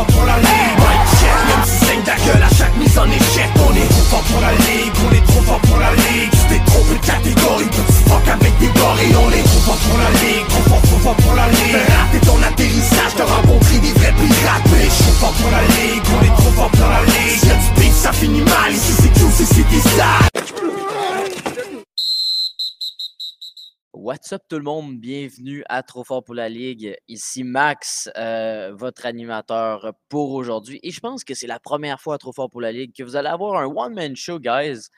fort pour la What's up tout le monde? Bienvenue à Trop fort pour la Ligue. Ici Max, euh, votre animateur pour aujourd'hui. Et je pense que c'est la première fois à Trop fort pour la Ligue que vous allez avoir un one-man show, guys.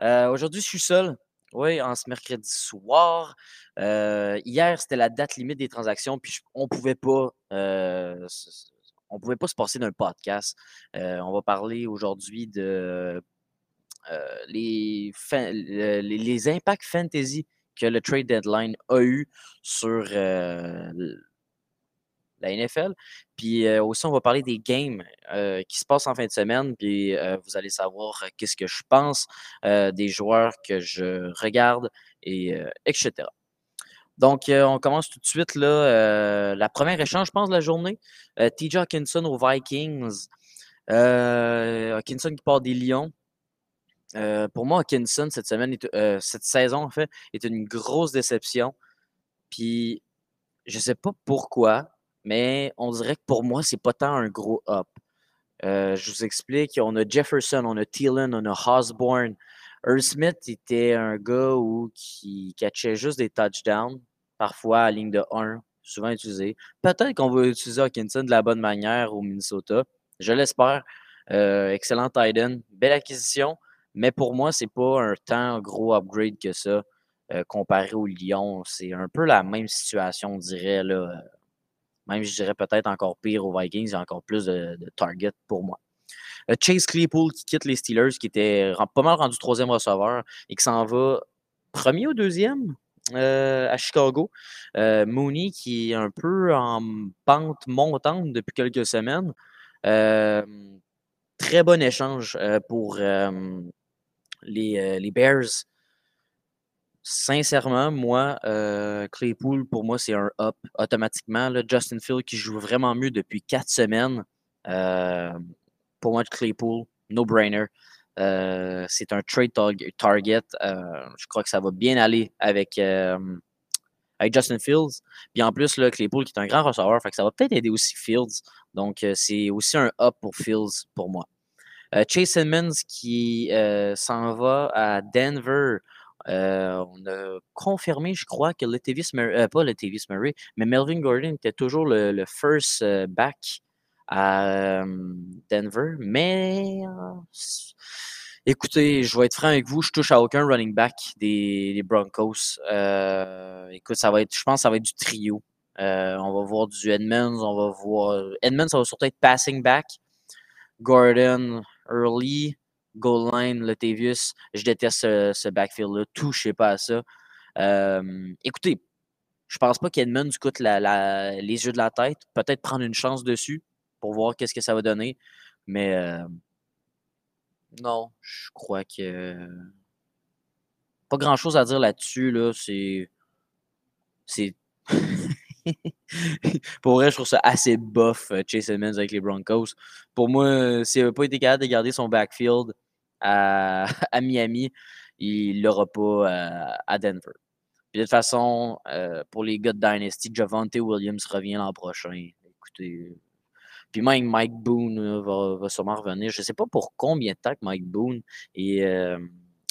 Euh, aujourd'hui, je suis seul. Oui, en ce mercredi soir. Euh, hier, c'était la date limite des transactions, puis on pouvait pas. on pouvait pas se passer d'un podcast. on va parler aujourd'hui de les, impacts fantasy que le trade deadline a eu sur euh, la NFL. Puis euh, aussi, on va parler des games euh, qui se passent en fin de semaine. Puis vous allez savoir qu'est-ce que je pense des joueurs que je regarde, et etc. Donc, on commence tout de suite. Là, la première échange, je pense, de la journée. TJ Hawkinson aux Vikings. Hawkinson qui part des Lions. Euh, pour moi, Hawkinson, cette semaine, euh, cette saison, en fait, est une grosse déception. Puis, je ne sais pas pourquoi, mais on dirait que pour moi, c'est pas tant un gros up. Euh, je vous explique, on a Jefferson, on a Thielen, on a Osborne. Earl Smith était un gars où, qui catchait juste des touchdowns, parfois à ligne de 1, souvent utilisé. Peut-être qu'on va utiliser Hawkinson de la bonne manière au Minnesota. Je l'espère. excellent Titan. Belle acquisition. Mais pour moi, c'est pas un tant gros upgrade que ça euh, comparé au Lyon. C'est un peu la même situation, on dirait. Là. Euh, même, je dirais peut-être encore pire aux Vikings. Il y a encore plus de, target pour moi. Euh, Chase Claypool qui quitte les Steelers, qui était pas mal rendu troisième receveur et qui s'en va premier ou deuxième à Chicago. Mooney qui est un peu en pente montante depuis quelques semaines. très bon échange pour euh, les, Bears, sincèrement, moi, euh, Claypool, pour moi, c'est un up automatiquement. Justin Field qui joue vraiment mieux depuis quatre semaines. Euh, pour moi, Claypool, no-brainer. c'est un trade target. je crois que ça va bien aller avec, Justin Fields. Puis en plus, Claypool qui est un grand receveur, ça va peut-être aider aussi Fields. Donc, c'est aussi un up pour Fields pour moi. Euh, Chase Simmons qui euh, s'en va à Denver. Euh, on a confirmé, je crois, que Latavius Murray, pas Latavius Murray, mais Melvin Gordon était toujours le, first back à Denver. Mais écoutez, je vais être franc avec vous, je touche à aucun running back des, Broncos. écoute, ça va être, je pense que ça va être du trio. on va voir du Edmonds, on va voir. Edmonds, ça va surtout être passing back. Gordon, Early, goal line, Latavius. Je déteste ce, backfield-là. Touchez pas à ça. écoutez, je pense pas qu'Edmund coûte les yeux de la tête. Peut-être prendre une chance dessus pour voir qu'est-ce que ça va donner. Mais non, je crois que pas grand chose à dire là-dessus. Là. C'est. C'est. pour vrai, je trouve ça assez bof, euh, Chase Edmonds avec les Broncos. Pour moi, s'il n'avait pas été capable de garder son backfield à, Miami, il ne l'aura pas euh, à, Denver. de toute façon, euh, pour les gars de Dynasty, Javante Williams revient l'an prochain. Écoutez. Puis même Mike Boone va, va, sûrement revenir. Je ne sais pas pour combien de temps que Mike Boone est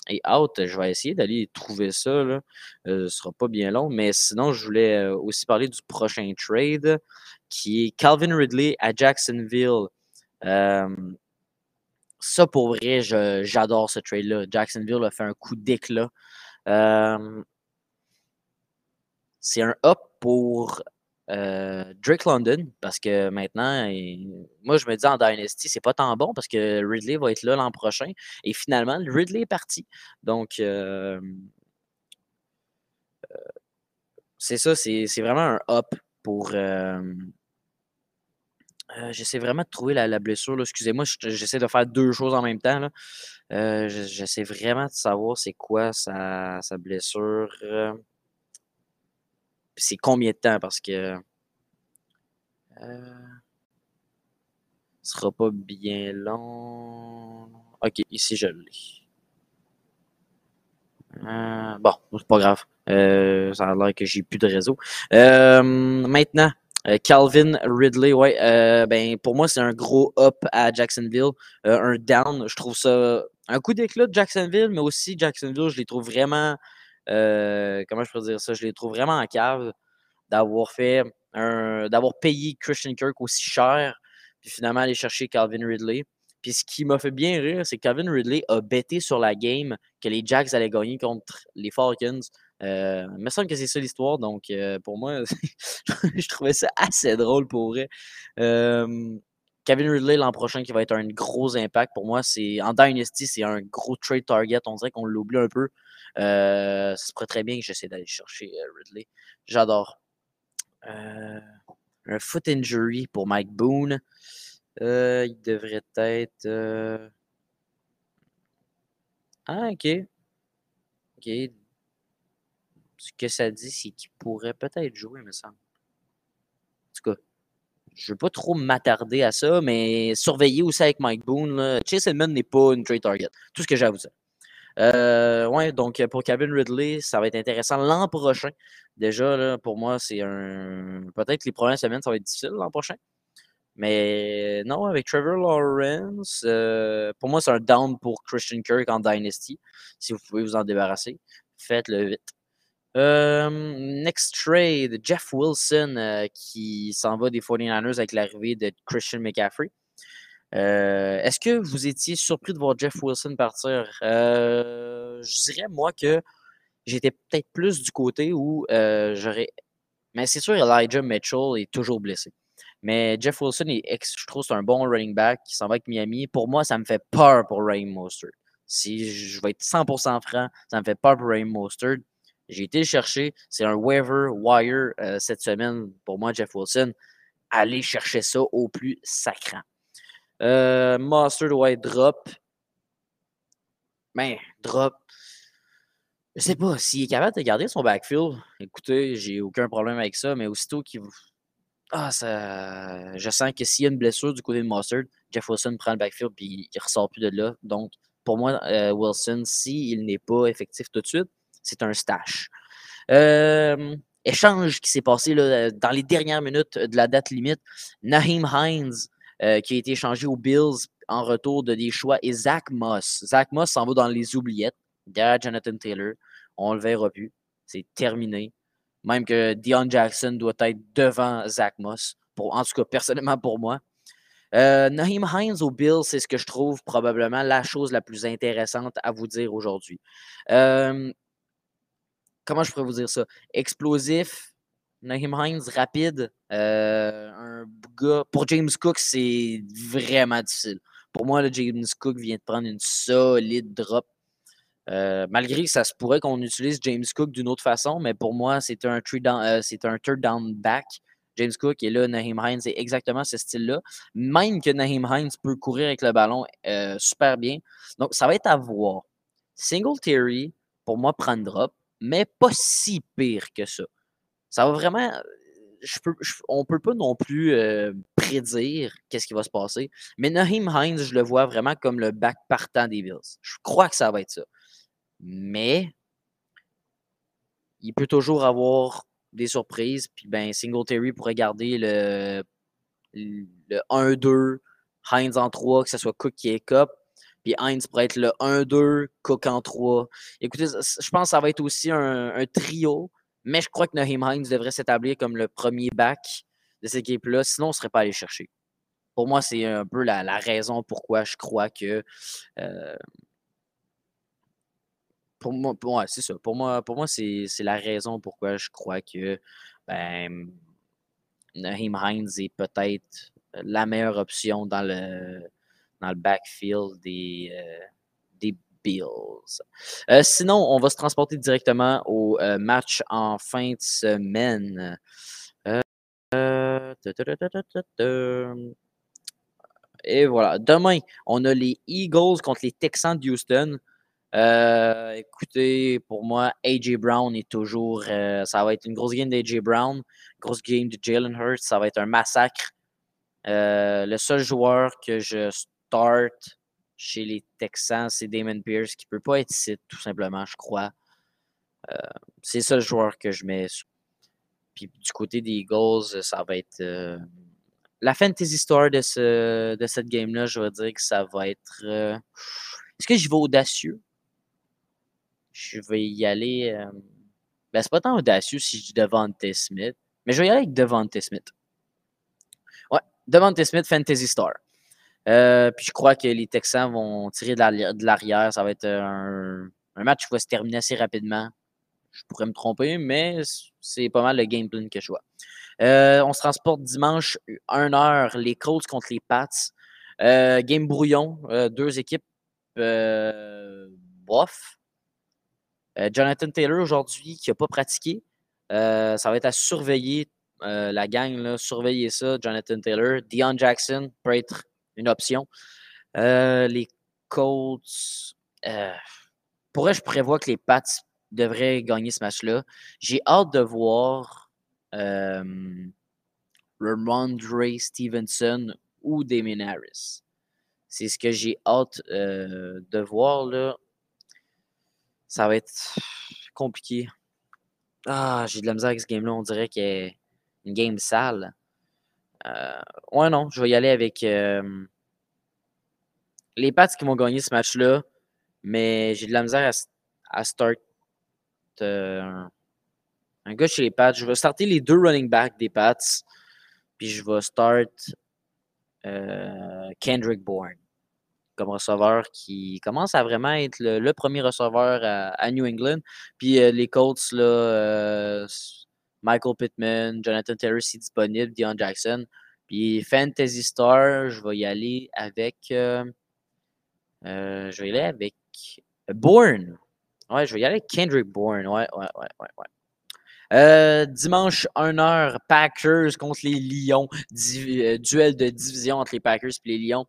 et out. Je vais essayer d'aller trouver ça. Là. Euh, ce ne sera pas bien long. Mais sinon, je voulais euh, aussi parler du prochain trade qui est Calvin Ridley à Jacksonville. ça, pour vrai, j'adore ce trade-là. Jacksonville a fait un coup d'éclat. c'est un up pour euh, Drake London, parce que maintenant, moi je me dis en Dynasty, c'est pas tant bon parce que Ridley va être là l'an prochain. Et finalement, Ridley est parti. Donc, euh, euh, c'est ça, c'est vraiment un up pour. j'essaie vraiment de trouver la, blessure. Excusez-moi, j'essaie de faire deux choses en même temps. j'essaie vraiment de savoir c'est quoi sa, sa blessure c'est combien de temps? Parce que. Euh, Ce sera pas bien long. Ok, ici je l'ai. Euh, bon, c'est pas grave. Euh, ça a l'air que j'ai plus de réseau. Euh, maintenant, Calvin Ridley, ouais, ben pour moi c'est un gros up à Jacksonville, un down. Je trouve ça un coup d'éclat de Jacksonville, mais aussi Jacksonville, je les trouve vraiment, comment je peux dire ça, je les trouve vraiment en cave d'avoir fait un, d'avoir payé Christian Kirk aussi cher, puis finalement aller chercher Calvin Ridley. Puis ce qui m'a fait bien rire, c'est que Calvin Ridley a bêté sur la game que les Jacks allaient gagner contre les Falcons. Euh, il me semble que c'est ça l'histoire, donc euh, pour moi, je trouvais ça assez drôle pour vrai. Euh, Kevin Ridley l'an prochain qui va être un gros impact pour moi, c'est en Dynasty, c'est un gros trade target. On dirait qu'on l'oublie un peu. Ça se pourrait très bien que j'essaie d'aller chercher Ridley. J'adore. un foot injury pour Mike Boone. Euh, il devrait être. Euh ah, ok. Ok. Ce que ça dit, c'est qu'il pourrait peut-être jouer, me semble. En tout cas, je ne veux pas trop m'attarder à ça, mais surveiller aussi avec Mike Boone. Chase Edmond n'est pas une trade target. Tout ce que j'ai à vous dire. Euh, ouais, donc pour Kevin Ridley, ça va être intéressant l'an prochain. Déjà, pour moi, c'est un. Peut-être les premières semaines, ça va être difficile l'an prochain. Mais non, avec Trevor Lawrence, euh, pour moi, c'est un down pour Christian Kirk en Dynasty. Si vous pouvez vous en débarrasser, faites-le vite. Euh, next trade, Jeff Wilson euh, qui s'en va des 49ers avec l'arrivée de Christian McCaffrey. Est-ce que vous étiez surpris de voir Jeff Wilson partir? je dirais, moi, que j'étais peut-être plus du côté où j'aurais. Mais c'est sûr, Elijah Mitchell est toujours blessé. Mais Jeff Wilson, je trouve c'est un bon running back qui s'en va avec Miami. Pour moi, ça me fait peur pour Ray Mostert. Si je vais être 100% franc, ça me fait peur pour Ray Mostert. J'ai été chercher. C'est un waiver wire euh, cette semaine pour moi, Jeff Wilson. Allez chercher ça au plus sacrant. Euh, Mostert doit drop. Ben, drop. Je sais pas. S'il est capable de garder son backfield, écoutez, j'ai aucun problème avec ça. Mais aussitôt qu'il ah, ça, je sens que s'il y a une blessure du côté de Mustard, Jeff Wilson prend le backfield et il ressort plus de là. Donc, pour moi, euh, Wilson, s'il n'est pas effectif tout de suite, c'est un stash. Euh, échange qui s'est passé là, dans les dernières minutes de la date limite. Naheem Hines, euh, qui a été échangé aux Bills en retour de des choix, et Zach Moss. Zach Moss s'en va dans les oubliettes derrière Jonathan Taylor. On le verra plus. C'est terminé. Même que Dion Jackson doit être devant Zach Moss. Pour, en tout cas, personnellement pour moi. Euh, Naheem Hines au Bill, c'est ce que je trouve probablement la chose la plus intéressante à vous dire aujourd'hui. Euh, comment je pourrais vous dire ça? Explosif, Naheem Hines rapide. Euh, un gars, pour James Cook, c'est vraiment difficile. Pour moi, le James Cook vient de prendre une solide drop. Euh, malgré que ça se pourrait qu'on utilise James Cook d'une autre façon, mais pour moi, c'est un, euh, c'est un third down back. James Cook et là, Naheem Hines c'est exactement ce style-là. Même que Naheem Hines peut courir avec le ballon euh, super bien. Donc, ça va être à voir. Single Theory, pour moi, prendre drop, mais pas si pire que ça. Ça va vraiment. Je peux, on ne peut pas non plus prédire qu'est-ce qui va se passer. Mais Naheem Hines, je le vois vraiment comme le back partant des Bills. Je crois que ça va être ça. Mais il peut toujours avoir des surprises. Puis ben, Singletary pourrait garder le, le 1-2, Heinz en 3, que ce soit Cook qui est Cup. Puis Heinz pourrait être le 1-2, Cook en 3. Écoutez, je pense que ça va être aussi un, trio. Mais je crois que Naheem Heinz devrait s'établir comme le premier back de cette équipe-là. Sinon, on ne serait pas allé chercher. Pour moi, c'est un peu la, raison pourquoi je crois que euh, pour moi, c'est ça. Pour moi, pour moi c'est la raison pourquoi je crois que ben, Naheem Hines est peut-être la meilleure option dans le, dans le backfield des, euh, Bills. Euh, sinon, on va se transporter directement au euh, match en fin de semaine. Et voilà. Demain, on a les Eagles contre les Texans de Houston. Euh, écoutez, pour moi, AJ Brown est toujours. Euh, ça va être une grosse game d'AJ Brown, grosse game de Jalen Hurts. Ça va être un massacre. le seul joueur que je start chez les Texans, c'est Damon Pierce, qui ne peut pas être ici, tout simplement, je crois. c'est le seul joueur que je mets. Puis du côté des Eagles, ça va être la fantasy store de, ce, de cette game-là, je vais dire que ça va être. Euh, est-ce que je vais audacieux? Je vais y aller. Euh, ben, c'est pas tant audacieux si je dis Devante Smith, mais je vais y aller avec Devante Smith. Ouais, Devante Smith, Fantasy Star. Euh, puis je crois que les Texans vont tirer de l'arrière. Ça va être un, un, match qui va se terminer assez rapidement. Je pourrais me tromper, mais c'est pas mal le game plan que je vois. Euh, on se transporte dimanche, 1h, les Colts contre les Pats. Euh, game brouillon, euh, deux équipes bof. Jonathan Taylor aujourd'hui qui n'a pas pratiqué. ça va être à surveiller la gang, surveiller ça. Jonathan Taylor. Dion Jackson peut une option. les Colts. pour eux, je prévois que les Pats devraient gagner ce match-là. J'ai hâte de voir euh, Ramondre Stevenson ou Damien Harris. C'est ce que j'ai hâte euh, de voir. Là. Ça va être compliqué. Ah, j'ai de la misère avec ce game-là. On dirait qu'il est une game sale. Euh, ouais, non, je vais y aller avec les Pats qui vont gagner ce match-là. Mais j'ai de la misère à, start un gars chez les Pats. Je vais starter les deux running backs des Pats. Puis je vais start euh, Kendrick Bourne comme receveur qui commence à vraiment être le, premier receveur à, New England. Puis euh, les Colts, là, euh, Michael Pittman, Jonathan Terry, est disponible, Dion Jackson. Puis Fantasy Star, je vais y aller avec. je vais y aller avec Bourne. Ouais, je vais y aller avec Kendrick Bourne. Ouais, ouais, ouais, ouais. Euh, dimanche, 1h, Packers contre les Lions. Euh, duel de division entre les Packers et les Lions.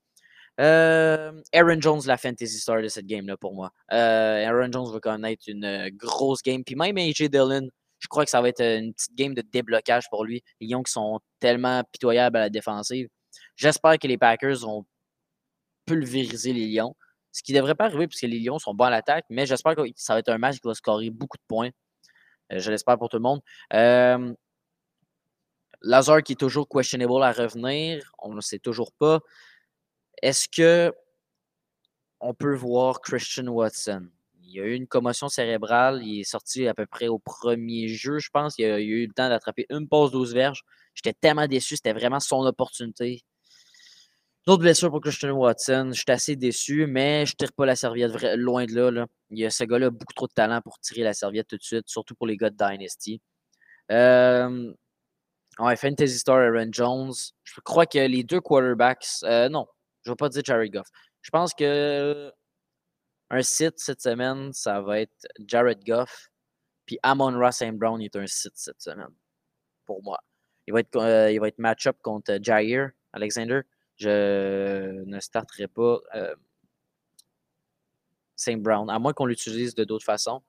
Euh, Aaron Jones, la fantasy star de cette game-là pour moi. Aaron Jones va connaître une grosse game. Puis même AJ Dillon, je crois que ça va être une petite game de déblocage pour lui. Les Lions qui sont tellement pitoyables à la défensive. J'espère que les Packers vont pulvériser les Lions. Ce qui ne devrait pas arriver puisque les Lions sont bons à l'attaque, mais j'espère que ça va être un match qui va scorer beaucoup de points. Euh, je l'espère pour tout le monde. Euh, Lazare qui est toujours questionable à revenir, on ne sait toujours pas. Est-ce que on peut voir Christian Watson? Il a eu une commotion cérébrale. Il est sorti à peu près au premier jeu, je pense. Il a, a eu le temps d'attraper une pause 12 verges. J'étais tellement déçu. C'était vraiment son opportunité. D'autres blessures pour Christian Watson. Je suis assez déçu, mais je ne tire pas la serviette loin de là, là. Il y a ce gars-là beaucoup trop de talent pour tirer la serviette tout de suite, surtout pour les gars de Dynasty. Euh, ouais, Fantasy Star Aaron Jones. Je crois que les deux quarterbacks. Euh, non, je ne vais pas dire Jared Goff. Je pense que un site cette semaine, ça va être Jared Goff. Puis Amon Ross St. Brown est un site cette semaine. Pour moi. Il va être, euh, il va être match-up contre Jair Alexander je ne starterai pas euh, Saint Brown, à moins qu'on l'utilise de d'autres façons.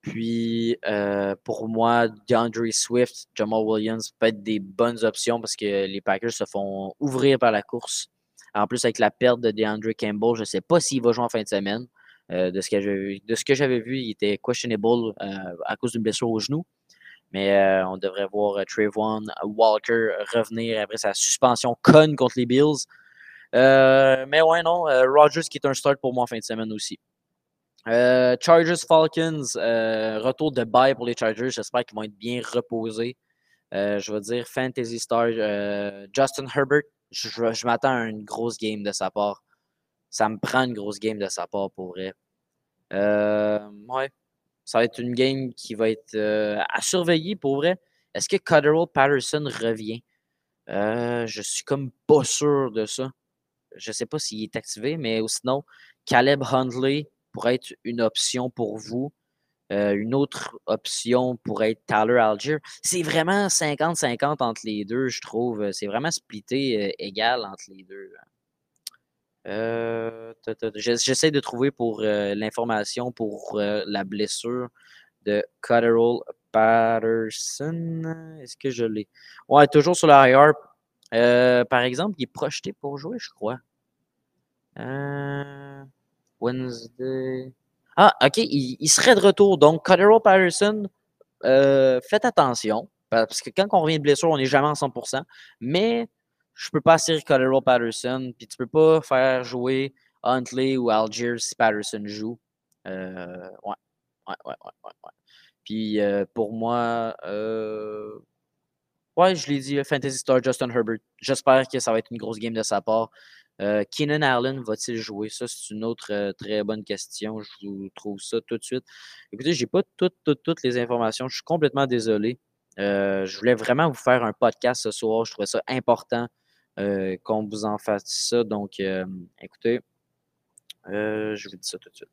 Puis, euh, pour moi, DeAndre Swift, Jamal Williams peut être des bonnes options parce que les Packers se font ouvrir par la course. En plus, avec la perte de DeAndre Campbell, je ne sais pas s'il va jouer en fin de semaine. Euh, de ce que j'avais vu, il était questionable à cause d'une blessure au genou. Mais euh, on devrait voir euh, Trayvon Walker revenir après sa suspension conne contre les Bills. Euh, mais ouais, non, Rogers qui est un start pour moi en fin de semaine aussi. Chargers Falcons, retour de bye pour les Chargers. J'espère qu'ils vont être bien reposés. je vais dire Fantasy Star, Justin Herbert. Je, m'attends à une grosse game de sa part. Ça me prend une grosse game de sa part pour vrai. ouais, ça va être une game qui va être euh, à surveiller pour vrai. Est-ce que Cotterill Patterson revient? Euh, je suis comme pas sûr de ça. Je sais pas s'il est activé, mais sinon, Caleb Hundley pourrait être une option pour vous. Euh, une autre option pourrait être Tyler Algier. C'est vraiment 50-50 entre les deux, je trouve. C'est vraiment splitté égal entre les deux. Euh, j'essaie de trouver pour euh, l'information pour euh, la blessure de Cotterill Patterson. Est-ce que je l'ai? Ouais, toujours sur la IR. par exemple, il est projeté pour jouer, je crois. Wednesday. Ah, OK, il, serait de retour. Donc, Cordero Patterson, faites attention. Parce que quand on revient de blessure, on n'est jamais en 100%. Mais je peux pas assurer Cordero Patterson. Puis tu peux pas faire jouer Huntley ou Algiers si Patterson joue. Euh, ouais. Ouais, ouais, ouais, ouais, Puis euh, pour moi, euh, ouais, je l'ai dit, Fantasy Star Justin Herbert. J'espère que ça va être une grosse game de sa part. Keenan Allen va-t-il jouer? Ça, c'est une autre très bonne question. Je vous trouve ça tout de suite. Écoutez, j'ai pas toutes, les informations. Je suis complètement désolé. je voulais vraiment vous faire un podcast ce soir. Je trouvais ça important qu'on vous en fasse ça. Donc, écoutez, je vous dis ça tout de suite.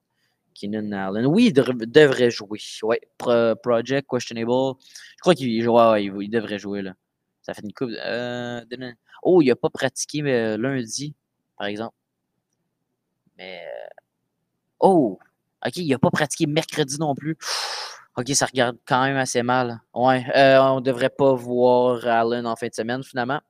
Keenan Allen. Oui, il devrait jouer. Ouais, Project Questionable. Je crois qu'il ouais, il, devrait jouer. Là. Ça fait une coupe. Euh, oh, il n'a pas pratiqué mais, lundi, par exemple. Mais. Euh, oh! OK, il n'a pas pratiqué mercredi non plus. OK, ça regarde quand même assez mal. Ouais, euh, on ne devrait pas voir Allen en fin de semaine, finalement.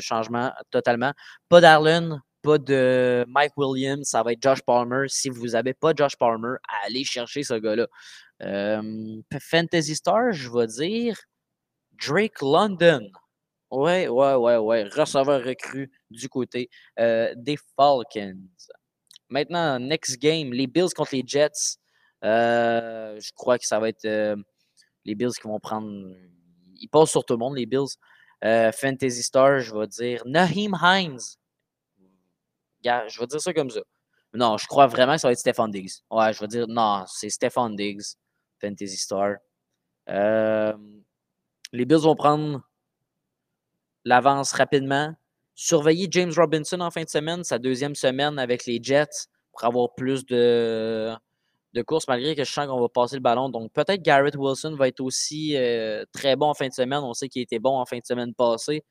changement totalement. Pas d'Allen, pas de Mike Williams, ça va être Josh Palmer. Si vous n'avez pas Josh Palmer, allez chercher ce gars-là. Fantasy Star, je vais dire Drake London. Ouais, ouais, ouais, ouais. Receveur recru du côté euh, des Falcons. Maintenant, next game, les Bills contre les Jets. Euh, je crois que ça va être euh, les Bills qui vont prendre. Ils passent sur tout le monde, les Bills. Fantasy Star, je vais dire Naheem Hines je vais dire ça comme ça. Non, je crois vraiment que ça va être Stefan Diggs. Ouais, je vais dire non, c'est Stefan Diggs, Fantasy Star. Les Bills vont prendre l'avance rapidement. Surveiller James Robinson en fin de semaine, sa deuxième semaine avec les Jets, pour avoir plus de, courses, malgré que je sens qu'on va passer le ballon. Donc peut-être Garrett Wilson va être aussi euh, très bon en fin de semaine. On sait qu'il était bon en fin de semaine passée.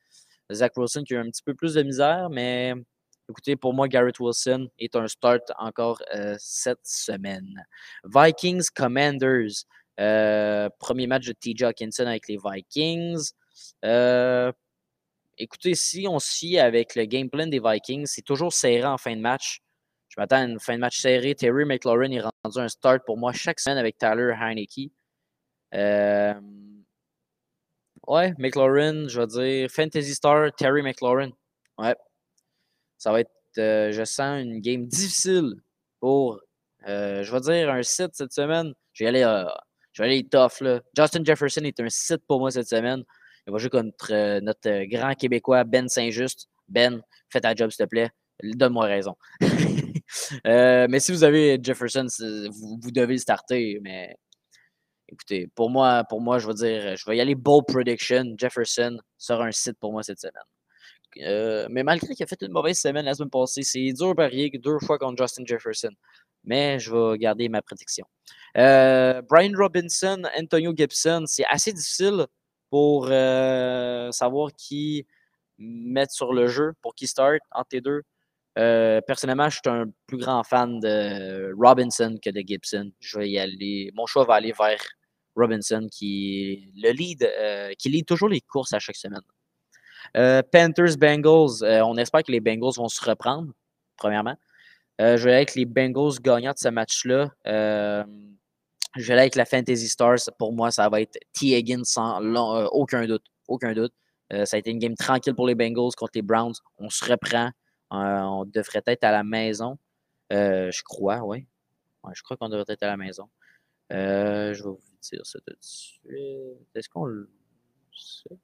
Zach Wilson qui a un petit peu plus de misère, mais Écoutez, pour moi, Garrett Wilson est un start encore euh, cette semaine. Vikings Commanders. Euh, premier match de TJ Hawkinson avec les Vikings. Écoutez, si on suit avec le game plan des Vikings, c'est toujours serré en fin de match. Je m'attends à une fin de match serrée. Terry McLaurin est rendu un start pour moi chaque semaine avec Tyler Heineke. ouais, McLaurin, je vais dire Fantasy Star, Terry McLaurin. Ouais, ça va être, euh, je sens, une game difficile pour, euh, je vais dire, un site cette semaine. Je vais aller, euh, je vais aller tough. Là. Justin Jefferson est un site pour moi cette semaine. Il va jouer contre notre grand Québécois Ben Saint-Just. Ben, fais ta job, s'il te plaît. Donne-moi raison. mais si vous avez Jefferson, vous, devez starter. Mais écoutez, pour moi, pour moi, je vais dire, je vais y aller bold prediction. Jefferson sera un site pour moi cette semaine. Euh, mais malgré qu'il a fait une mauvaise semaine la semaine passée, c'est dur parier deux fois contre Justin Jefferson. Mais je vais garder ma prédiction. Euh, Brian Robinson, Antonio Gibson, c'est assez difficile pour euh, savoir qui mettre sur le jeu, pour qui start entre les deux. personnellement, je suis un plus grand fan de Robinson que de Gibson. Je vais y aller. Mon choix va aller vers Robinson qui le lead, qui lead toujours les courses à chaque semaine. Euh, Panthers, Bengals, euh, on espère que les Bengals vont se reprendre, premièrement. Euh, je vais avec les Bengals gagnants de ce match-là. Je vais avec la Fantasy Stars. Pour moi, ça va être T. Higgins sans aucun doute. Aucun doute. ça a été une game tranquille pour les Bengals contre les Browns. On se reprend. on devrait être à la maison. je crois, oui. Je crois qu'on devrait être à la maison. je vais vous dire ça tout de suite. Est-ce qu'on le sait?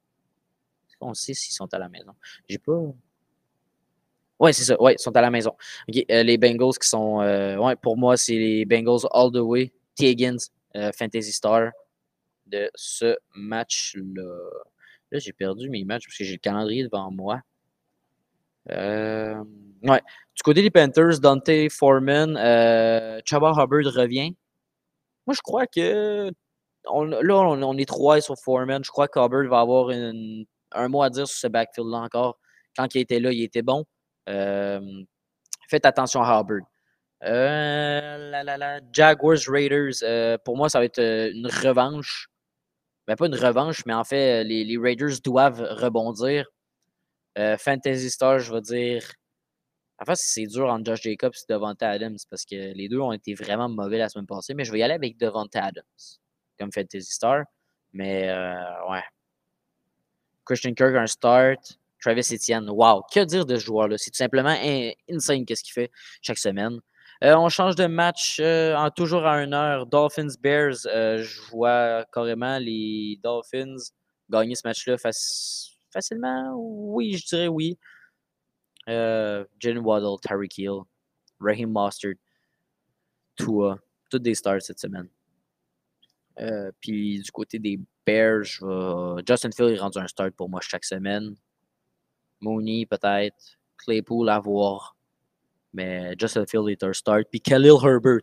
on sait s'ils sont à la maison? J'ai pas. Oui, c'est ça. Oui, ils sont à la maison. Euh, les Bengals qui sont. Euh, pour moi, c'est les Bengals all the way. Higgins, euh, Fantasy Star de ce match-là. Là, j'ai perdu mes matchs parce que j'ai le calendrier devant moi. ouais. Du côté des Panthers, Dante Foreman, Chaba Hubbard revient. Moi, je crois que. là, on, est trois sur Foreman. Je crois qu'Hubbard va avoir un mot à dire sur ce backfield-là encore. Quand il était là, il était bon. faites attention à Hubbard. Euh, la, la, Jaguars Raiders, euh, pour moi, ça va être euh, une revanche. Ben, pas une revanche, mais en fait, les, Raiders doivent rebondir. Fantasy Star, je vais dire. En fait, c'est dur entre Josh Jacobs et Devonta Adams parce que les deux ont été vraiment mauvais la semaine passée, mais je vais y aller avec Devonta Adams comme Fantasy Star. Mais ouais. Christian Kirk, un start. Travis Etienne, wow, que dire de ce joueur-là? C'est tout simplement insane qu'est-ce qu'il fait chaque semaine. Euh, on change de match euh, en toujours à 1 heure. Dolphins Bears, euh, je vois carrément les Dolphins gagner ce match-là facilement. Oui, je dirais oui. Jalen Waddle, Tyreek Hill, Raheem Mostert, Tua, toutes des stars cette semaine. puis du côté des Bears, Justin Field est rendu un start pour moi chaque semaine. Mooney peut-être. Claypool à voir. Mais Justin Field est un start. Puis Khalil Herbert,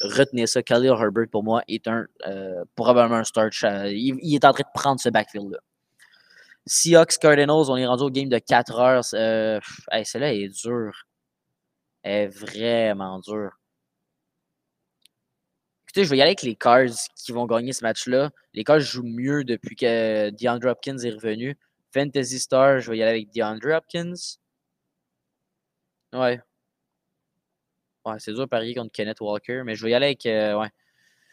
retenez ça, Khalil Herbert pour moi est un euh, probablement un start. Il, est en train de prendre ce backfield-là. Seahawks Cardinals, on est rendu au game de 4 heures. Euh, celle-là est dure. Elle est vraiment dure. Écoutez, je vais y aller avec les Cards qui vont gagner ce match-là. Les Cards jouent mieux depuis que DeAndre Hopkins est revenu. Fantasy Star, je vais y aller avec DeAndre Hopkins. Ouais. Ouais, c'est dur de parier contre Kenneth Walker, mais je vais y aller avec, euh, ouais.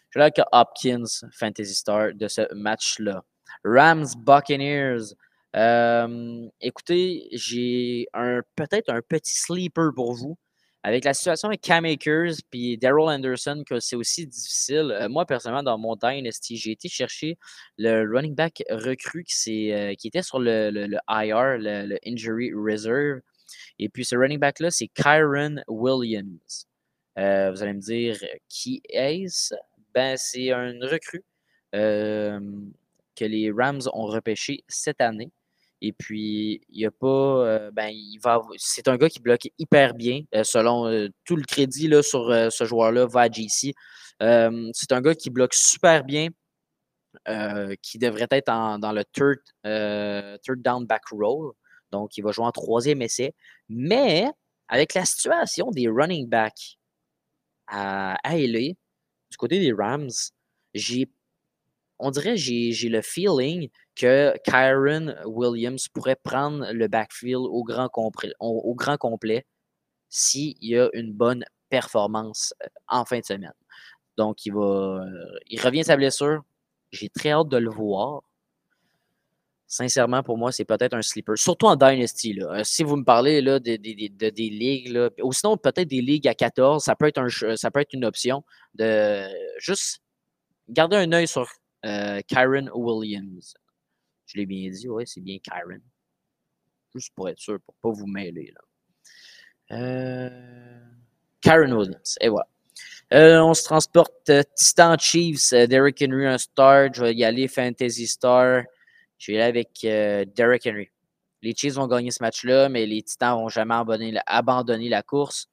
Je aller avec Hopkins, Fantasy Star, de ce match-là. Rams Buccaneers. Euh, écoutez, j'ai un peut-être un petit sleeper pour vous. Avec la situation avec Cam Akers puis Daryl Anderson, que c'est aussi difficile. Euh, moi, personnellement, dans mon Dynasty, j'ai été chercher le running back recru qui, qui était sur le, le, IR, le, Injury Reserve. Et puis, ce running back-là, c'est Kyron Williams. Euh, vous allez me dire, qui est-ce? Ben, c'est un recrue que les Rams ont repêché cette année. Et puis, il n'y a pas. Euh, ben, il va. C'est un gars qui bloque hyper bien. Euh, selon euh, tout le crédit là, sur ce joueur-là, va à JC. c'est un gars qui bloque super bien. qui devrait être dans le third, third down back roll. Donc, il va jouer en troisième essai. Mais avec la situation des running backs à, à du côté des Rams, j'ai on dirait j'ai le feeling que Kyron Williams pourrait prendre le backfield au grand, complet, s'il y a une bonne performance euh, en fin de semaine. Donc, il va. Euh, il revient sa blessure. J'ai très hâte de le voir. Sincèrement, pour moi, c'est peut-être un sleeper. Surtout en Dynasty. Là. Euh, si vous me parlez là, de, des ligues, là, ou sinon peut-être des ligues à 14, ça peut être, un, ça peut être une option de juste garder un œil sur euh, Kyron Williams. Je l'ai bien dit, ouais, c'est bien Kyron. Juste pour être sûr, pour ne pas vous mêler. Là. Euh, Williams, et voilà. Euh, on se transporte Titan Chiefs, Derrick Henry, un star. Je vais y aller Fantasy Star. Je y aller avec Derrick Henry. Les Chiefs vont gagner ce match-là, mais les Titans vont jamais abandonner la, course.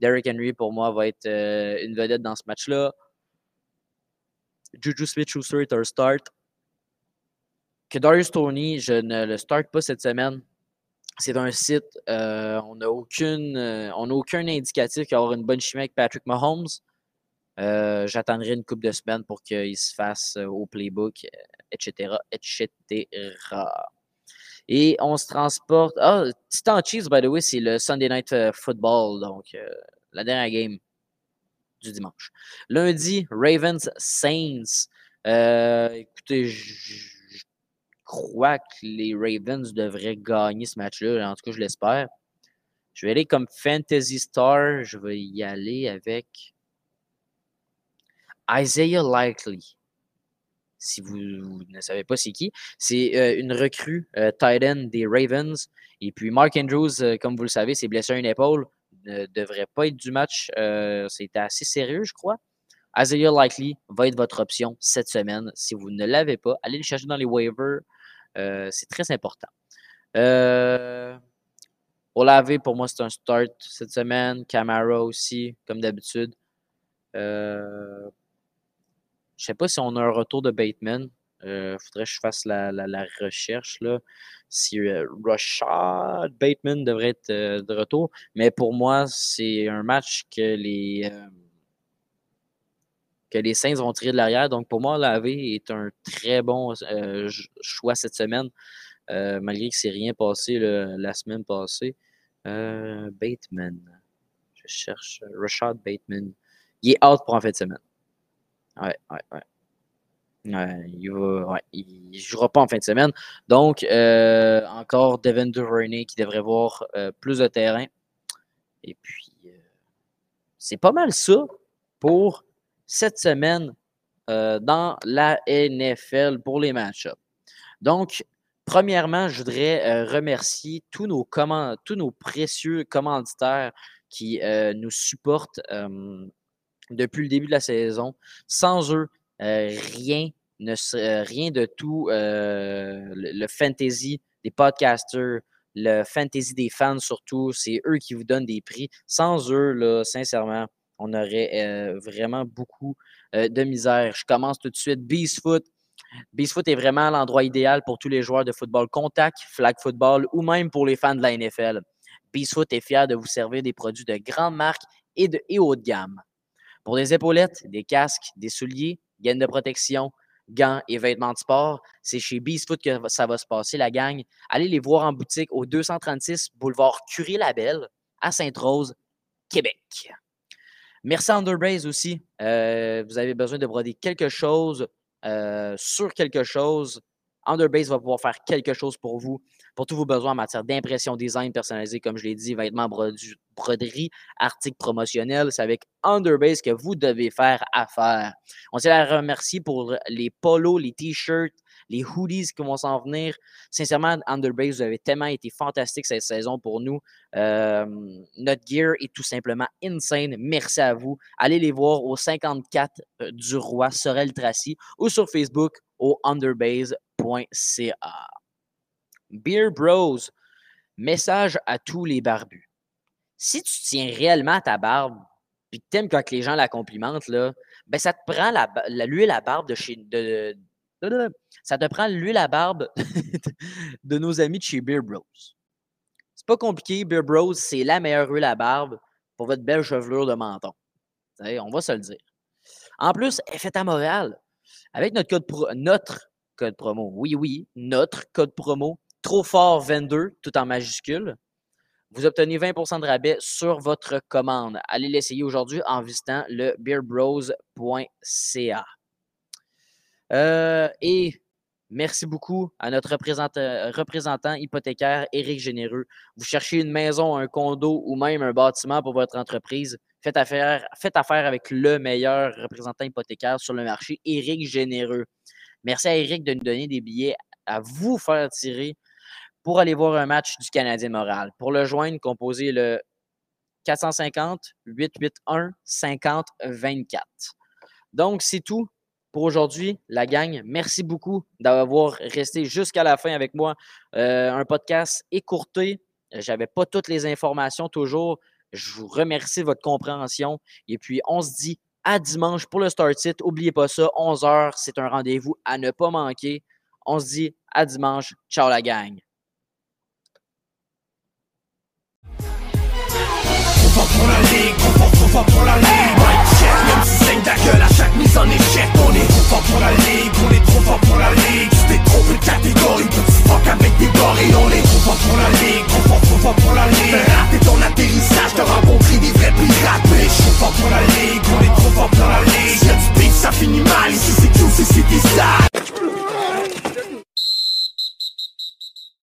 Derrick Henry, pour moi, va être une vedette dans ce match-là. Juju Smith-Schuster est un start. Que Darius Tony, je ne le start pas cette semaine. C'est un site, euh, on n'a euh, aucun indicatif qu'il va avoir une bonne chimie avec Patrick Mahomes. Euh, j'attendrai une couple de semaines pour qu'il se fasse au playbook, etc., etc. Et on se transporte. Ah, Titan Chiefs, by the way, c'est le Sunday Night Football, donc la dernière game du dimanche. Lundi, Ravens Saints. Euh, écoutez, je, crois que les Ravens devraient gagner ce match-là. En tout cas, je l'espère. Je vais aller comme Fantasy Star. Je vais y aller avec Isaiah Likely. Si vous, ne savez pas c'est qui, c'est euh, une recrue euh, tight end des Ravens. Et puis Mark Andrews, comme vous le savez, s'est blessé à une épaule ne devrait pas être du match. Euh, C'était assez sérieux, je crois. Isaiah Likely va être votre option cette semaine. Si vous ne l'avez pas, allez le chercher dans les waivers. Euh, c'est très important. Euh, laver, pour moi, c'est un start cette semaine. Camara aussi, comme d'habitude. Je ne sais pas si on a un retour de Bateman. Il euh, faudrait que je fasse la, recherche là, si euh, Rashad Bateman devrait être euh, de retour. Mais pour moi, c'est un match que les, que les Saints vont tirer de l'arrière. Donc pour moi, Lavé est un très bon choix cette semaine. malgré que c'est rien passé la semaine passée. Bateman. Je cherche Rashad Bateman. Il est out pour en fin de semaine. Ouais, ouais, ouais il ne jouera pas en fin de semaine. Donc, euh, encore Devin Duvernay qui devrait voir euh, plus de terrain. Et puis, euh, c'est pas mal ça pour cette semaine dans la NFL pour les match-ups. Donc, premièrement, je voudrais remercier tous nos, tous nos précieux commanditaires qui nous supportent depuis le début de la saison. Sans eux, euh, rien, ne, euh, rien de tout euh, le, fantasy des podcasters, le fantasy des fans surtout, c'est eux qui vous donnent des prix. Sans eux, là, sincèrement, on aurait vraiment beaucoup de misère. Je commence tout de suite. Beastfoot. Beastfoot est vraiment l'endroit idéal pour tous les joueurs de football contact, flag football ou même pour les fans de la NFL. Beastfoot est fier de vous servir des produits de grande marque et, de, et haut de gamme. Pour des épaulettes, des casques, des souliers, gaines de protection, gants et vêtements de sport. C'est chez Beastfoot que ça va se passer, la gang. Allez les voir en boutique au 236 boulevard Curie-Labelle à Sainte-Rose, Québec. Merci Underbase aussi. Euh, vous avez besoin de broder quelque chose euh, sur quelque chose. Underbase va pouvoir faire quelque chose pour vous, pour tous vos besoins en matière d'impression, design personnalisé, comme je l'ai dit, vêtements, broderie, articles promotionnels. C'est avec Underbase que vous devez faire affaire. On s'est à remercier pour les polos, les t-shirts, les hoodies qui vont s'en venir. Sincèrement, Underbase, vous avez tellement été fantastique cette saison pour nous. Euh, notre gear est tout simplement insane. Merci à vous. Allez les voir au 54 euh, du Roi, Sorel Tracy, ou sur Facebook au Beer Bros, message à tous les barbus. Si tu tiens réellement ta barbe, puis que t'aimes quand les gens la complimentent, là, ben ça te prend l'huile à barbe de chez. De, ça te prend l'huile à barbe de nos amis de chez Beer Bros. C'est pas compliqué, Beer Bros, c'est la meilleure huile à barbe pour votre belle chevelure de menton. on va se le dire. En plus, elle fait à Montréal. Avec notre code, notre code promo, oui, oui, notre code promo, trop fort 22, tout en majuscule, vous obtenez 20% de rabais sur votre commande. Allez l'essayer aujourd'hui en visitant le beerbros.ca. Euh, et merci beaucoup à notre représentant, hypothécaire, Éric Généreux. Vous cherchez une maison, un condo ou même un bâtiment pour votre entreprise, faites affaire, faites affaire avec le meilleur représentant hypothécaire sur le marché, Éric Généreux. Merci à Éric de nous donner des billets à vous faire tirer pour aller voir un match du Canadien Moral. Pour le joindre, composez le 450 881 50 24. Donc, c'est tout pour aujourd'hui, la gang. Merci beaucoup d'avoir resté jusqu'à la fin avec moi. Euh, un podcast écourté. Je n'avais pas toutes les informations toujours. Je vous remercie de votre compréhension. Et puis, on se dit à dimanche pour le Start It. N'oubliez pas ça, 11h, c'est un rendez-vous à ne pas manquer. On se dit à dimanche. Ciao la gang. Même si saigne ta gueule à chaque mise en échec. On est trop fort pour la ligue, on est trop fort pour la ligue. Tu t'es trop de catégorie, petit fuck avec des gorilles On est trop fort pour la ligue, trop fort, trop fort pour la ligue. Raté ton atterrissage, t'as rencontré des vrais pirates. Mais je suis fort pour la ligue, on est trop fort pour la ligue. Si y'a du beef, ça finit mal, ici c'est tout, c'est des salles